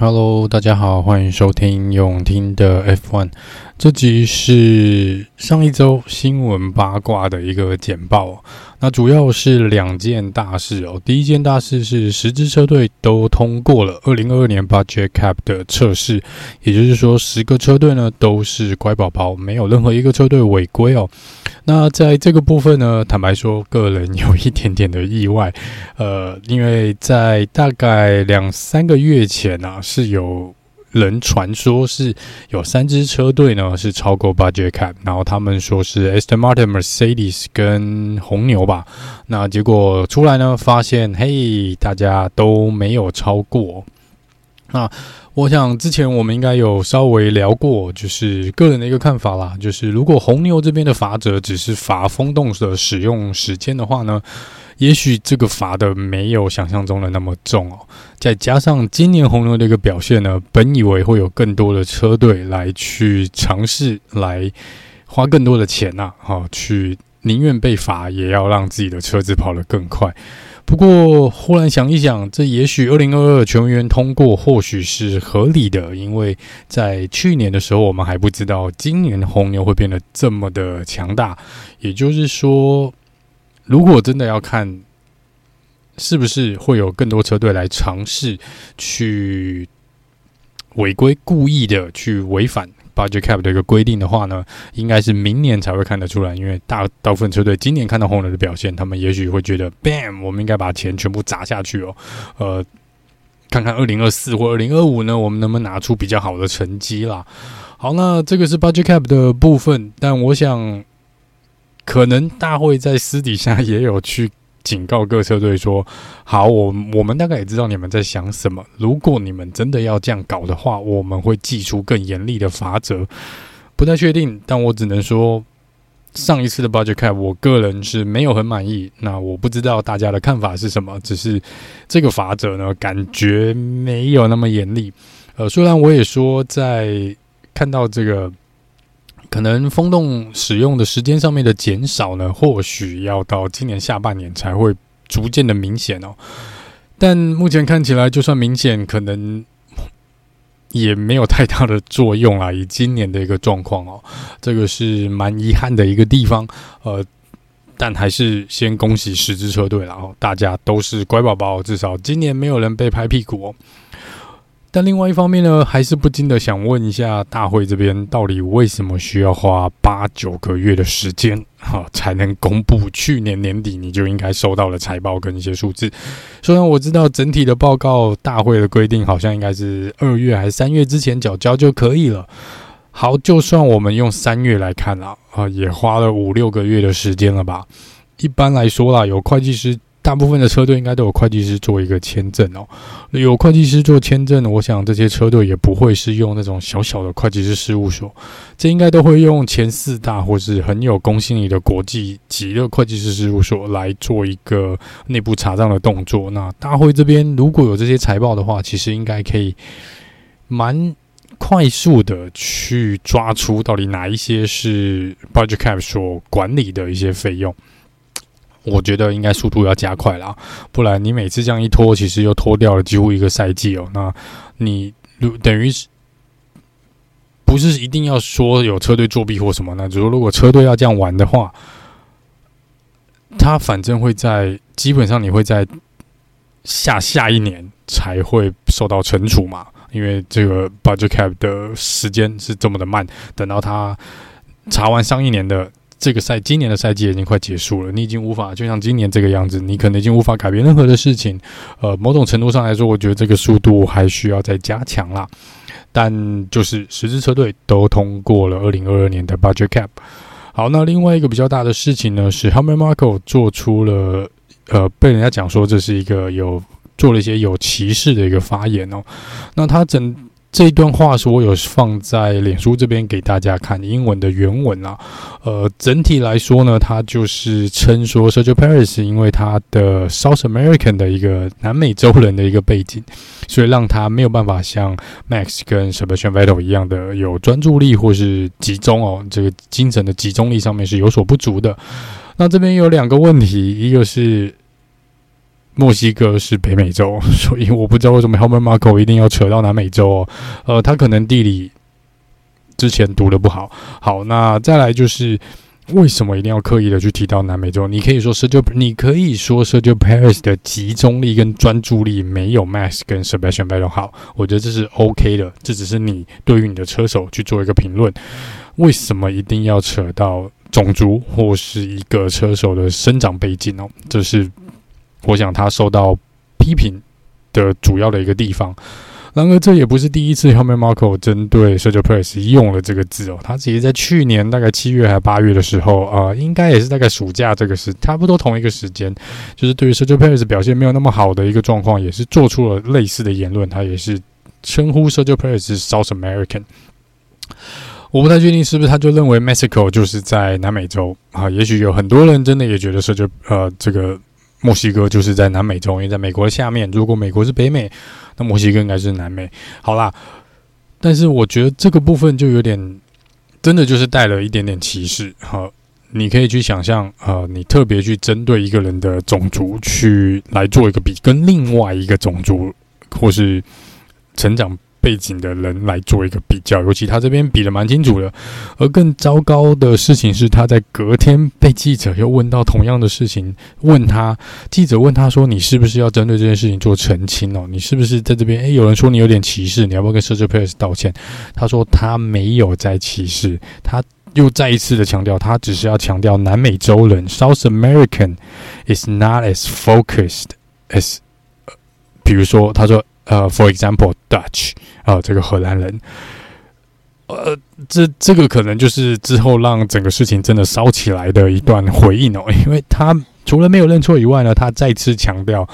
Hello，大家好，欢迎收听永听的 F One，。这集是上一周新闻八卦的一个简报。那主要是两件大事哦。第一件大事是十支车队都通过了二零二二年 Budget Cap 的测试，也就是说，十个车队呢都是乖宝宝，没有任何一个车队违规哦。那在这个部分呢，坦白说，个人有一点点的意外，呃，因为在大概两三个月前啊，是有人传说是有三支车队呢是超过 Budget Cap，然后他们说是 Aston Martin、Mercedes 跟红牛吧，那结果出来呢，发现嘿，大家都没有超过，那。我想之前我们应该有稍微聊过，就是个人的一个看法啦。就是如果红牛这边的罚则只是罚风洞的使用时间的话呢，也许这个罚的没有想象中的那么重哦。再加上今年红牛的一个表现呢，本以为会有更多的车队来去尝试来花更多的钱呐，哈，去宁愿被罚也要让自己的车子跑得更快。不过，忽然想一想，这也许二零二二全员通过或许是合理的，因为在去年的时候，我们还不知道今年红牛会变得这么的强大。也就是说，如果真的要看，是不是会有更多车队来尝试去违规、故意的去违反。Budget Cap 的一个规定的话呢，应该是明年才会看得出来，因为大大部分车队今年看到红牛的表现，他们也许会觉得，Bam，我们应该把钱全部砸下去哦，呃，看看二零二四或二零二五呢，我们能不能拿出比较好的成绩啦。好，那这个是 Budget Cap 的部分，但我想，可能大会在私底下也有去。警告各车队说：“好，我我们大概也知道你们在想什么。如果你们真的要这样搞的话，我们会祭出更严厉的罚则。不太确定，但我只能说，上一次的 Budget Cap，我个人是没有很满意。那我不知道大家的看法是什么，只是这个罚则呢，感觉没有那么严厉。呃，虽然我也说，在看到这个。”可能风洞使用的时间上面的减少呢，或许要到今年下半年才会逐渐的明显哦。但目前看起来，就算明显，可能也没有太大的作用啊。以今年的一个状况哦，这个是蛮遗憾的一个地方。呃，但还是先恭喜十支车队，然后大家都是乖宝宝，至少今年没有人被拍屁股哦。但另外一方面呢，还是不禁的想问一下大会这边，到底为什么需要花八九个月的时间，哈，才能公布去年年底你就应该收到的财报跟一些数字？虽然我知道整体的报告大会的规定好像应该是二月还是三月之前缴交就可以了。好，就算我们用三月来看啦，啊，也花了五六个月的时间了吧？一般来说啦，有会计师。大部分的车队应该都有会计师做一个签证哦。有会计师做签证，我想这些车队也不会是用那种小小的会计师事务所，这应该都会用前四大或是很有公信力的国际级的会计师事务所来做一个内部查账的动作。那大会这边如果有这些财报的话，其实应该可以蛮快速的去抓出到底哪一些是 Budget Cap 所管理的一些费用。我觉得应该速度要加快了，不然你每次这样一拖，其实又拖掉了几乎一个赛季哦。那你如等于是不是一定要说有车队作弊或什么呢？只是如果车队要这样玩的话，他反正会在基本上你会在下下一年才会受到惩处嘛，因为这个 budget cap 的时间是这么的慢，等到他查完上一年的。这个赛今年的赛季已经快结束了，你已经无法就像今年这个样子，你可能已经无法改变任何的事情。呃，某种程度上来说，我觉得这个速度还需要再加强啦。但就是十支车队都通过了二零二二年的 Budget Cap。好，那另外一个比较大的事情呢，是 Helmut Marko 做出了呃，被人家讲说这是一个有做了一些有歧视的一个发言哦。那他整。这一段话是我有放在脸书这边给大家看英文的原文啊，呃，整体来说呢，他就是称说 Sergio Paris 因为他的 South American 的一个南美洲人的一个背景，所以让他没有办法像 Max 跟 Sebastian Vettel 一样的有专注力或是集中哦，这个精神的集中力上面是有所不足的。那这边有两个问题，一个是。墨西哥是北美洲，所以我不知道为什么 Helmut Marko 一定要扯到南美洲哦。呃，他可能地理之前读得不好。好，那再来就是为什么一定要刻意的去提到南美洲？你可以说社交你可以说社交 Paris 的集中力跟专注力没有 Max 跟 Sebastian v e t t e 好，我觉得这是 OK 的。这只是你对于你的车手去做一个评论。为什么一定要扯到种族或是一个车手的生长背景哦？这是。我想他受到批评的主要的一个地方，然而这也不是第一次 Helmut Marko 针对 Sergio Perez 用了这个字哦。他其实在去年大概七月还八月的时候啊、应该也是大概暑假这个时差不多同一个时间，就是对于 Sergio Perez 表现没有那么好的一个状况，也是做出了类似的言论。他也是称呼 Sergio Perez 是 South American。我不太确定是不是他就认为 Mexico 就是在南美洲啊？也许有很多人真的也觉得 Sergio 呃这个。墨西哥就是在南美洲，因为在美国的下面。如果美国是北美，那墨西哥应该是南美。好啦，但是我觉得这个部分就有点，真的就是带了一点点歧视。哈，你可以去想象，呃，你特别去针对一个人的种族去来做一个比，跟另外一个种族或是成长。背景的人来做一个比较，尤其他这边比得蛮清楚的。而更糟糕的事情是，他在隔天被记者又问到同样的事情，问他记者问他说：“你是不是要针对这件事情做澄清哦？你是不是在这边？诶、有人说你有点歧视，你要不要跟 Sergio Perez 道歉？”他说他没有在歧视，他又再一次的强调，他只是要强调南美洲人 （South American） is not as focused as，比如说他说。呃，for example, Dutch，啊、呃，这个荷兰人，呃，这这个可能就是之后让整个事情真的烧起来的一段回应哦，因为他除了没有认错以外呢，他再次强调，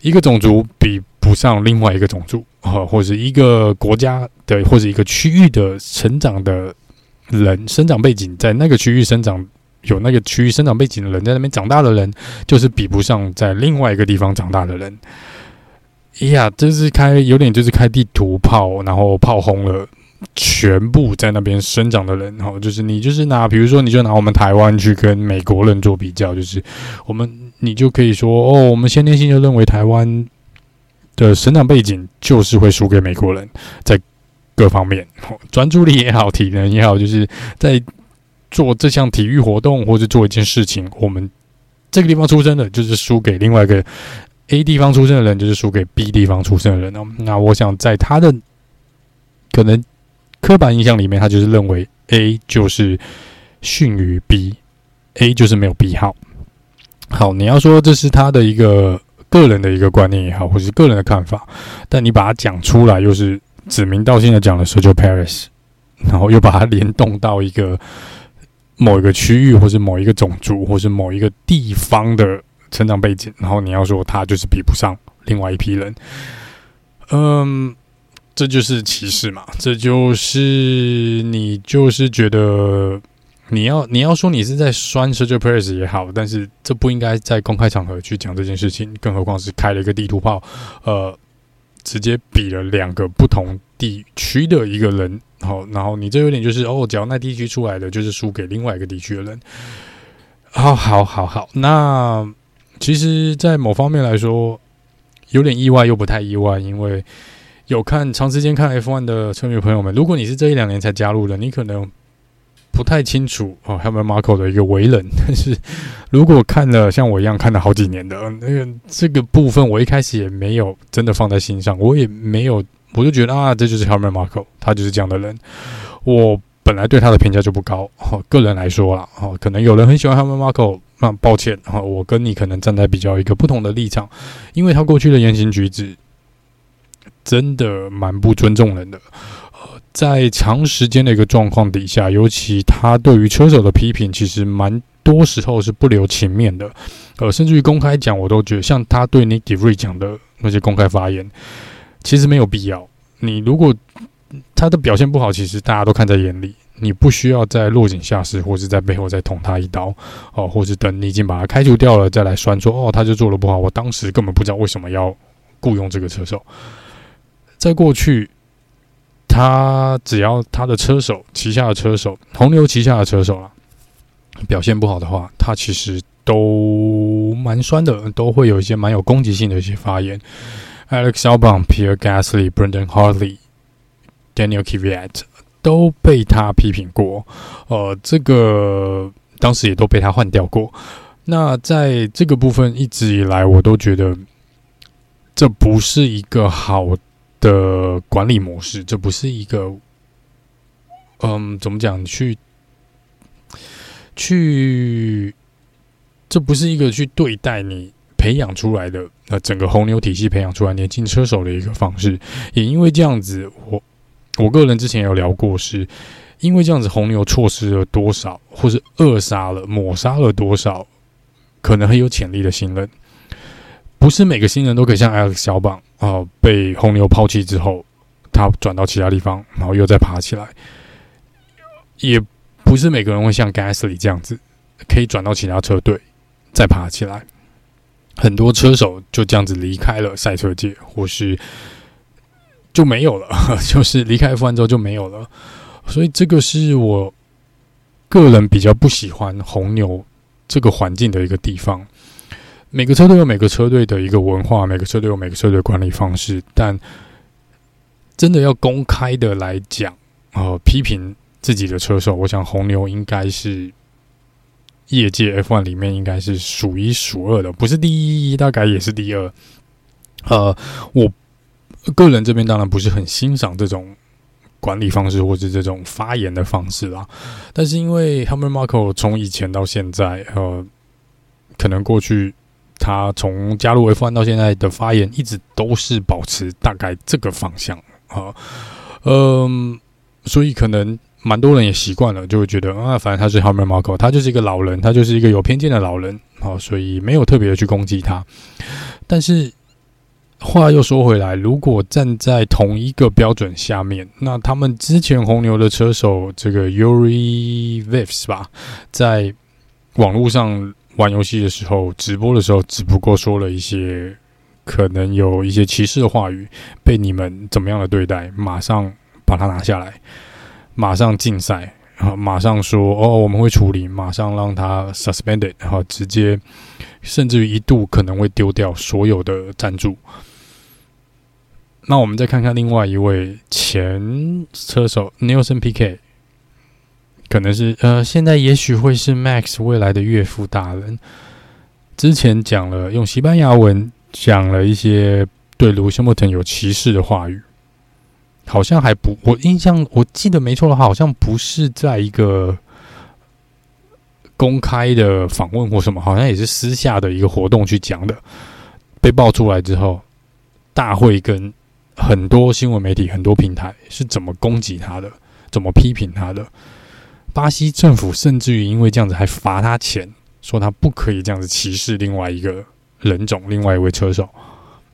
一个种族比不上另外一个种族，啊、呃，或者一个国家的或者一个区域的成长的人，生长背景在那个区域生长，有那个区域生长背景的人在那边长大的人，就是比不上在另外一个地方长大的人。哎呀，这是开有点就是开地图炮，然后炮轰了全部在那边生长的人。然后就是你就是拿，比如说你就拿我们台湾去跟美国人做比较，就是我们你就可以说哦，我们先天性就认为台湾的生长背景就是会输给美国人，在各方面专注力也好，体能也好，就是在做这项体育活动或者做一件事情，我们这个地方出生的就是输给另外一个。A 地方出生的人就是输给 B 地方出生的人哦。那我想在他的可能刻板印象里面，他就是认为 A 就是逊于 B，A 就是没有 B 好。好，你要说这是他的一个个人的一个观念也好，或是个人的看法，但你把它讲出来，又是指名道姓的讲了 Sergio Paris，然后又把它联动到一个某一个区域，或是某一个种族，或是某一个地方的。成长背景，然后你要说他就是比不上另外一批人，嗯，这就是歧视嘛？这就是你就是觉得你要你要说你是在酸 Sergio Perez 也好，但是这不应该在公开场合去讲这件事情，更何况是开了一个地图炮，呃，直接比了两个不同地区的一个人，好，然后你这有点就是哦，只要那地区出来的就是输给另外一个地区的人，好好好好，那。其实，在某方面来说，有点意外又不太意外，因为有看长时间看 F1 的车迷朋友们，如果你是这一两年才加入的，你可能不太清楚哦，Helmut Marko 的一个为人。但是如果看了像我一样看了好几年的，那个这个部分，我一开始也没有真的放在心上，我也没有，我就觉得啊，这就是 Helmut Marko，他就是这样的人。我本来对他的评价就不高，哦，个人来说啦，哦，可能有人很喜欢 Helmut Marko。那抱歉哈，我跟你可能站在比较一个不同的立场，因为他过去的言行举止真的蛮不尊重人的。呃，在长时间的一个状况底下，尤其他对于车手的批评，其实蛮多时候是不留情面的。呃，甚至于公开讲，我都觉得像他对 Nikki 瑞讲的那些公开发言，其实没有必要。你如果他的表现不好，其实大家都看在眼里。你不需要在落井下石，或是在背后再捅他一刀，哦，或是等你已经把他开除掉了，再来酸说哦，他就做的不好。我当时根本不知道为什么要雇佣这个车手。在过去，他只要他的车手旗下的车手，红牛旗下的车手啊，表现不好的话，他其实都蛮酸的，都会有一些蛮有攻击性的一些发言。Alex Albon、Pierre Gasly、Brendan Hartley、Daniel Kvyat 都被他批评过，呃，这个当时也都被他换掉过。那在这个部分，一直以来我都觉得这不是一个好的管理模式，这不是一个，嗯，怎么讲？去去，这不是一个去对待你培养出来的呃整个红牛体系培养出来年轻车手的一个方式。也因为这样子，我我个人之前有聊过，是因为这样子，红牛错失了多少，或是扼杀了、抹杀了多少。可能很有潜力的新人，不是每个新人都可以像 Alex 小榜啊，被红牛抛弃之后，他转到其他地方，然后又再爬起来。也不是每个人会像 Gasly 这样子，可以转到其他车队再爬起来。很多车手就这样子离开了赛车界，或是就没有了，就是离开 F1 之后就没有了。所以这个是我个人比较不喜欢红牛。这个环境的一个地方，每个车队有每个车队的一个文化，每个车队有每个车队管理方式。但真的要公开的来讲，呃，批评自己的车手，我想红牛应该是业界 F1 里面应该是数一数二的，不是第一，大概也是第二。呃，我个人这边当然不是很欣赏这种。管理方式或是这种发言的方式啦，但是因为 Helmut Marko 从以前到现在，呃，可能过去他从加入 F1 到现在的发言一直都是保持大概这个方向啊，嗯、所以可能蛮多人也习惯了，就会觉得啊，反正他是 Helmut Marko，他就是一个老人，他就是一个有偏见的老人啊，所以没有特别的去攻击他，但是。话又说回来，如果站在同一个标准下面，那他们之前红牛的车手这个 Yuri Vips 吧，在网络上玩游戏的时候，直播的时候，只不过说了一些可能有一些歧视的话语，被你们怎么样的对待，马上把他拿下来，马上禁赛，然后马上说哦，我们会处理，马上让他 suspended，然后直接，甚至于一度可能会丢掉所有的赞助。那我们再看看另外一位前车手 Nelson pike 可能是呃，现在也许会是 Max 未来的岳父大人。之前讲了用西班牙文讲了一些对 Lewis Hamilton 有歧视的话语，好像还不，我印象我记得没错的话，好像不是在一个公开的访问或什么，好像也是私下的一个活动去讲的。被爆出来之后，大会跟很多新闻媒体、很多平台是怎么攻击他的，怎么批评他的？巴西政府甚至于因为这样子还罚他钱，说他不可以这样子歧视另外一个人种、另外一位车手，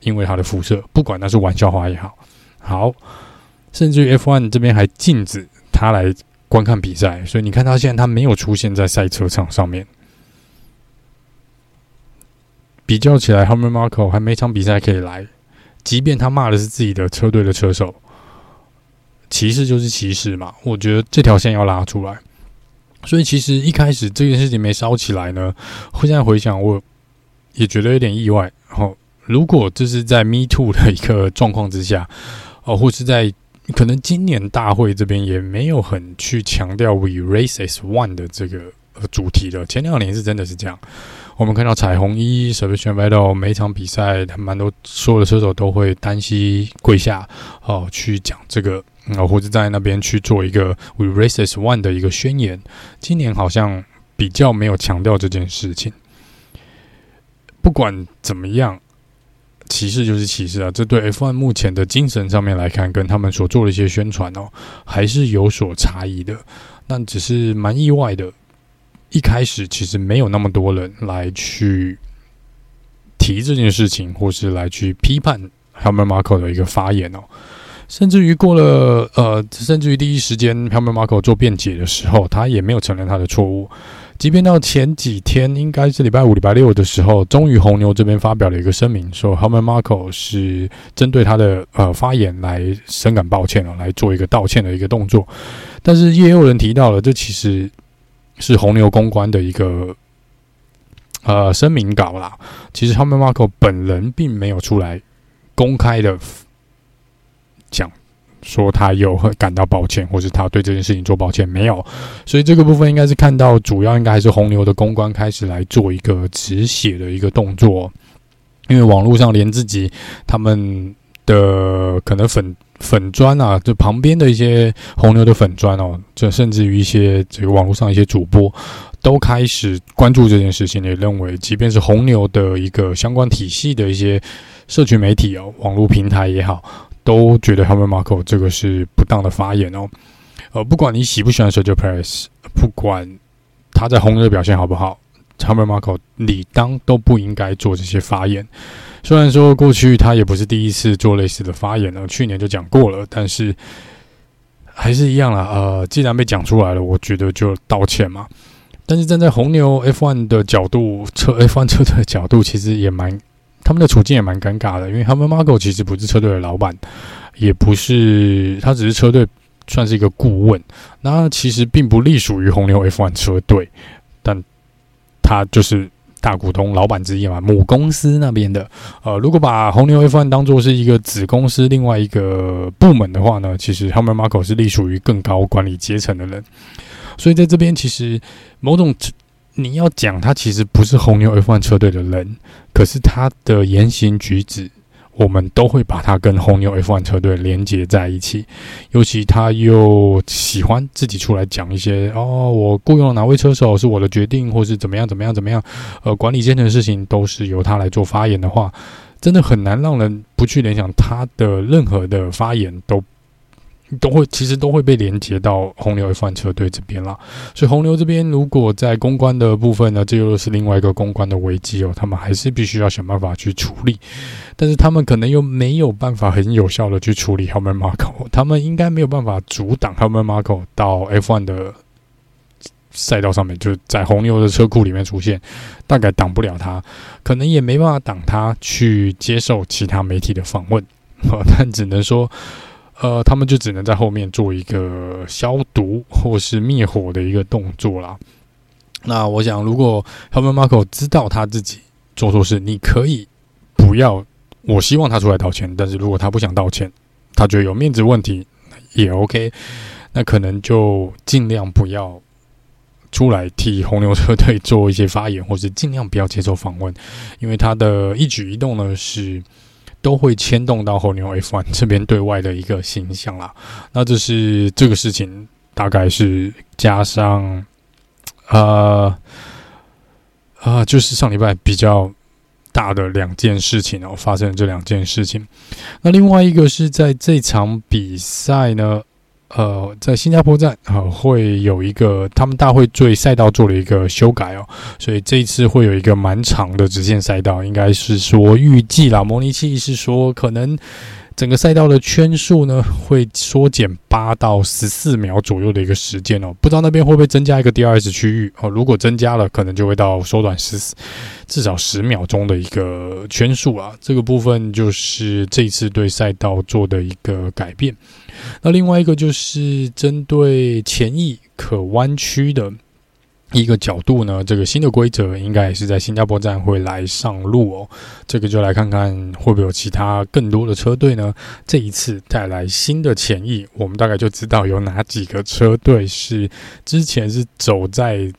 因为他的肤色，不管那是玩笑话也好，好，甚至于 F1 这边还禁止他来观看比赛，所以你看他现在他没有出现在赛车场上面。比较起来，Helmut Marko 还每场比赛可以来。即便他骂的是自己的车队的车手，歧视就是歧视嘛。我觉得这条线要拉出来。所以其实一开始这件事情没烧起来呢，现在回想我也觉得有点意外。哦，如果这是在 Me Too 的一个状况之下，哦，或是在可能今年大会这边也没有很去强调 We Race as One 的这个主题的。前两年是真的是这样。我们看到彩虹一 Sebastian Vettel 每场比赛，他蛮多所有的车手都会单膝跪下哦，去讲这个，哦，或者在那边去做一个 We Race as One 的一个宣言。今年好像比较没有强调这件事情。不管怎么样，歧视就是歧视啊！这对 F1 目前的精神上面来看，跟他们所做的一些宣传哦，还是有所差异的。但只是蛮意外的。一开始其实没有那么多人来去提这件事情，或是来去批判 Helmut Marko 的一个发言哦。甚至于过了呃，甚至于第一时间 Helmut Marko 做辩解的时候，他也没有承认他的错误。即便到前几天，应该是礼拜五、礼拜六的时候，终于红牛这边发表了一个声明，说 Helmut Marko 是针对他的呃发言来深感抱歉哦，来做一个道歉的一个动作。但是也有人提到了，这其实。是红牛公关的一个呃声明稿啦，其实 Helmut Marko 本人并没有出来公开的讲。说他有很感到抱歉，或是他对这件事情做抱歉没有，所以这个部分应该是看到主要应该还是红牛的公关开始来做一个止血的一个动作，因为网络上连自己他们的可能粉粉砖啊，就旁边的一些红牛的粉砖哦，这甚至于一些这个网络上一些主播都开始关注这件事情，也认为即便是红牛的一个相关体系的一些社群媒体哦，网络平台也好。都觉得 Helmut Marko 这个是不当的发言哦，呃，不管你喜不喜欢 Sergio Perez，不管他在红牛的表现好不好，Helmut Marko 理当都不应该做这些发言。虽然说过去他也不是第一次做类似的发言了，去年就讲过了，但是还是一样啦。呃，既然被讲出来了，我觉得就道歉嘛。但是站在红牛 F1 的角度，车 F1 车队的角度，其实也蛮。他们的处境也蛮尴尬的，因为他们 Margo 其实不是车队的老板，也不是，他只是车队算是一个顾问。那其实并不隶属于红牛 F1 车队，但他就是大股东、老板之一嘛，母公司那边的。呃，如果把红牛 F1 当做是一个子公司另外一个部门的话呢，其实他们 Marko 是隶属于更高管理阶层的人。所以在这边，其实某种。你要讲他其实不是红牛 F1 车队的人，可是他的言行举止，我们都会把他跟红牛 F1 车队连接在一起。尤其他又喜欢自己出来讲一些哦，我雇佣了哪位车手是我的决定，或是怎么样怎么样怎么样，呃，管理阶层的事情都是由他来做发言的话，真的很难让人不去联想他的任何的发言都。都会其实都会被连接到红牛 F1 车队这边啦，所以红牛这边如果在公关的部分呢，这又是另外一个公关的危机哦，他们还是必须要想办法去处理，但是他们可能又没有办法很有效的去处理 Helmut Marko，他们应该没有办法阻挡 Helmut Marko 到 F1 的赛道上面，就在红牛的车库里面出现，大概挡不了他，可能也没办法挡他去接受其他媒体的访问，但只能说。呃，他们就只能在后面做一个消毒或是灭火的一个动作啦。那我想，如果 Helmut Marko 知道他自己做错事，你可以不要，我希望他出来道歉。但是如果他不想道歉，他觉得有面子问题也 OK，那可能就尽量不要出来替红牛车队做一些发言，或是尽量不要接受访问，因为他的一举一动呢是。都会牵动到红牛 F1 这边对外的一个形象啦。那这是这个事情，大概是加上，呃，啊、就是上礼拜比较大的两件事情哦，发生了这两件事情。那另外一个是在这场比赛呢。呃，在新加坡站啊、呃，会有一个他们大会对赛道做了一个修改哦，所以这一次会有一个蛮长的直线赛道，应该是说预计啦，模拟器是说可能。整个赛道的圈数呢，会缩减八到十四秒左右的一个时间哦，不知道那边会不会增加一个 DRS 区域哦？如果增加了，可能就会到缩短十至少十秒钟的一个圈数啊。这个部分就是这一次对赛道做的一个改变。那另外一个就是针对前翼可弯曲的。一个角度呢，这个新的规则应该也是在新加坡站会来上路哦。这个就来看看会不会有其他更多的车队呢？这一次带来新的潜意，我们大概就知道有哪几个车队是之前是走在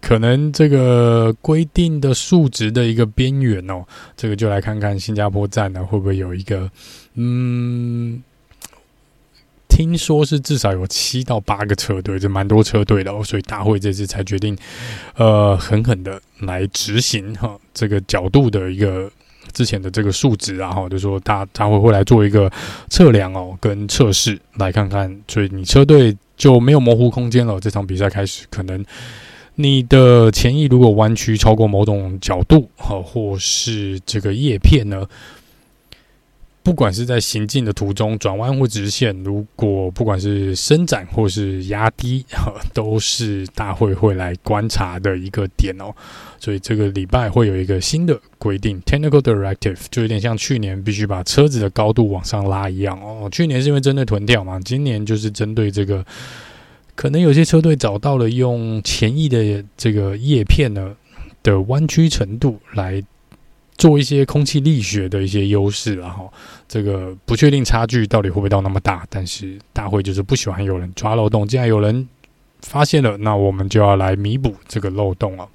可能这个规定的数值的一个边缘哦。这个就来看看新加坡站呢会不会有一个嗯。听说是至少有七到八个车队，这蛮多车队的哦，所以大会这次才决定，呃，狠狠的来执行哈这个角度的一个之前的这个数值啊，哈，就说大大会会来做一个测量哦，跟测试来看看，所以你车队就没有模糊空间了。这场比赛开始，可能你的前翼如果弯曲超过某种角度，哈，或是这个叶片呢？不管是在行进的途中转弯或直线，如果不管是伸展或是压低，都是大会会来观察的一个点哦。所以这个礼拜会有一个新的规定，Technical Directive，就有点像去年必须把车子的高度往上拉一样哦。去年是因为针对臀跳嘛，今年就是针对这个，可能有些车队找到了用前翼的这个叶片呢。的弯曲程度来做一些空气力学的一些优势，然后这个不确定差距到底会不会到那么大，但是大会就是不喜欢有人抓漏洞，既然有人发现了，那我们就要来弥补这个漏洞了。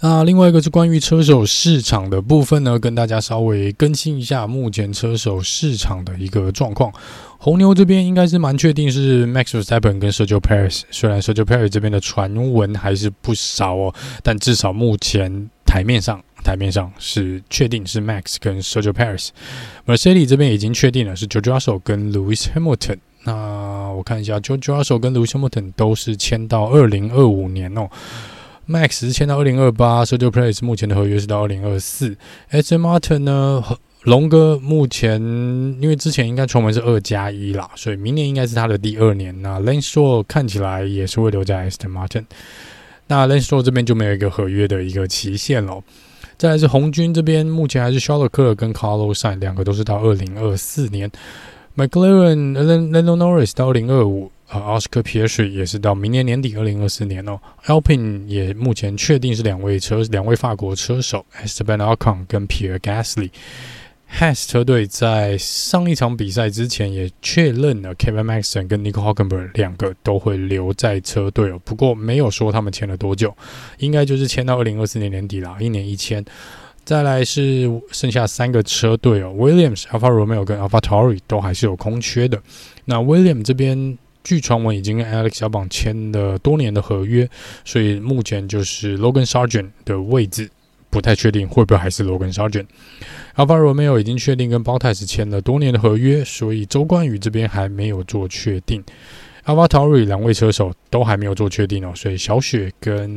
那另外一个是关于车手市场的部分呢，跟大家稍微更新一下目前车手市场的一个状况。红牛这边应该是蛮确定是 Max Verstappen 跟 Sergio Perez，虽然 Sergio Perez 这边的传闻还是不少哦，但至少目前台面上台面上是确定是 Max 跟 Sergio Perez。Mercedes 这边已经确定了是 George Russell 跟 Lewis Hamilton。那我看一下，George Russell 跟 Lewis Hamilton 都是签到二零二五年哦。Max 是签到二零二八，Sergio Perez 目前的合约是到二零二四。Aston Martin 呢，龙哥目前因为之前应该传闻是二加一啦，所以明年应该是他的第二年。那 Lanestore 看起来也是会留在 Aston Martin。那 Lanestore 这边就没有一个合约的一个期限了。再来是红军这边，目前还是 s h a r l e r 克跟 Carlos i n 两个都是到二零二四年。McLaren Lando Norris 到二零二五。啊，Oscar p i e r 也是到明年年底，二零二四年哦。Alpine 也目前确定是两位车，两位法国车手 Esteban Ocon 跟 Pierre Gasly。Has 车队在上一场比赛之前也确认了 Kevin Magnussen 跟 Nico Hulkenberg 两个都会留在车队哦，不过没有说他们签了多久，应该就是签到二零二四年年底啦，一年一签。再来是剩下三个车队哦，Williams、Alfa Romeo 跟 AlphaTauri 都还是有空缺的。那 Williams 这边。据传闻，已经跟 Alex 小榜签了多年的合约，所以目前就是 Logan Sargent 的位置不太确定会不会还是 Logan Sargent。Alfa Romeo 已经确定跟 b o t a s 签了多年的合约，所以周冠宇这边还没有做确定。AlphaTauri 两位车手都还没有做确定哦，所以小雪跟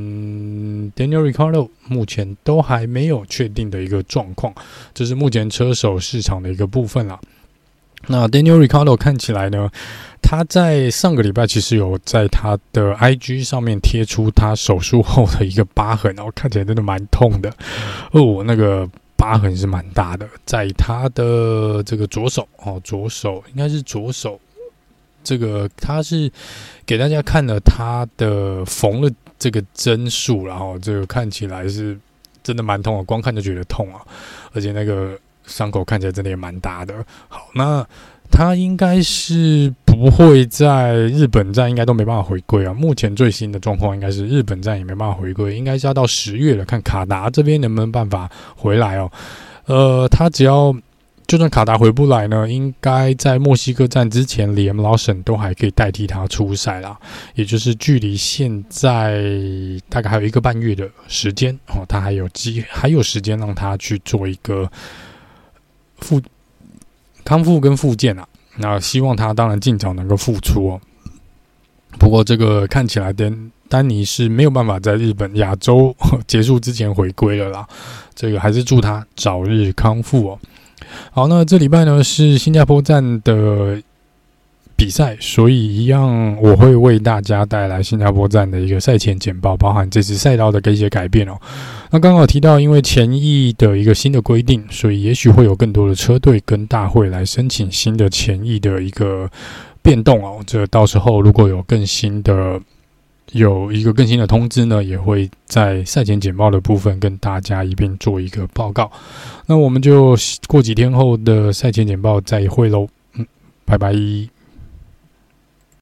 Daniel Ricardo 目前都还没有确定的一个状况，这是目前车手市场的一个部分啦。那 Daniel Ricardo 看起来呢，他在上个礼拜其实有在他的 IG 上面贴出他手术后的一个疤痕，然后看起来真的蛮痛的哦，那个疤痕是蛮大的，在他的这个左手哦，左手应该是左手，这个他是给大家看了他的缝了这个针数，然后这个看起来是真的蛮痛的，光看就觉得痛啊，而且那个。伤口看起来真的也蛮大的。好，那他应该是不会在日本站，应该都没办法回归啊。目前最新的状况应该是日本站也没办法回归，应该是要到十月了，看卡达这边能不能办法回来哦。呃，他只要就算卡达回不来呢，应该在墨西哥站之前连老沈都还可以代替他出赛啦。也就是距离现在大概还有一个半月的时间哦，他还有机还有时间让他去做一个。复康复跟复健啊，那希望他当然尽早能够复出哦。不过这个看起来丹丹尼是没有办法在日本亚洲 结束之前回归了啦。这个还是祝他早日康复哦。好，那这礼拜呢是新加坡站的。比赛，所以一样我会为大家带来新加坡站的一个赛前简报，包含这次赛道的一些改变哦。那刚好提到，因为前翼的一个新的规定，所以也许会有更多的车队跟大会来申请新的前翼的一个变动哦。这到时候如果有更新的有一个更新的通知呢，也会在赛前简报的部分跟大家一并做一个报告。那我们就过几天后的赛前简报再会喽，嗯，拜拜。